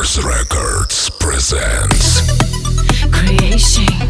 Records presents Creation,